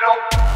No.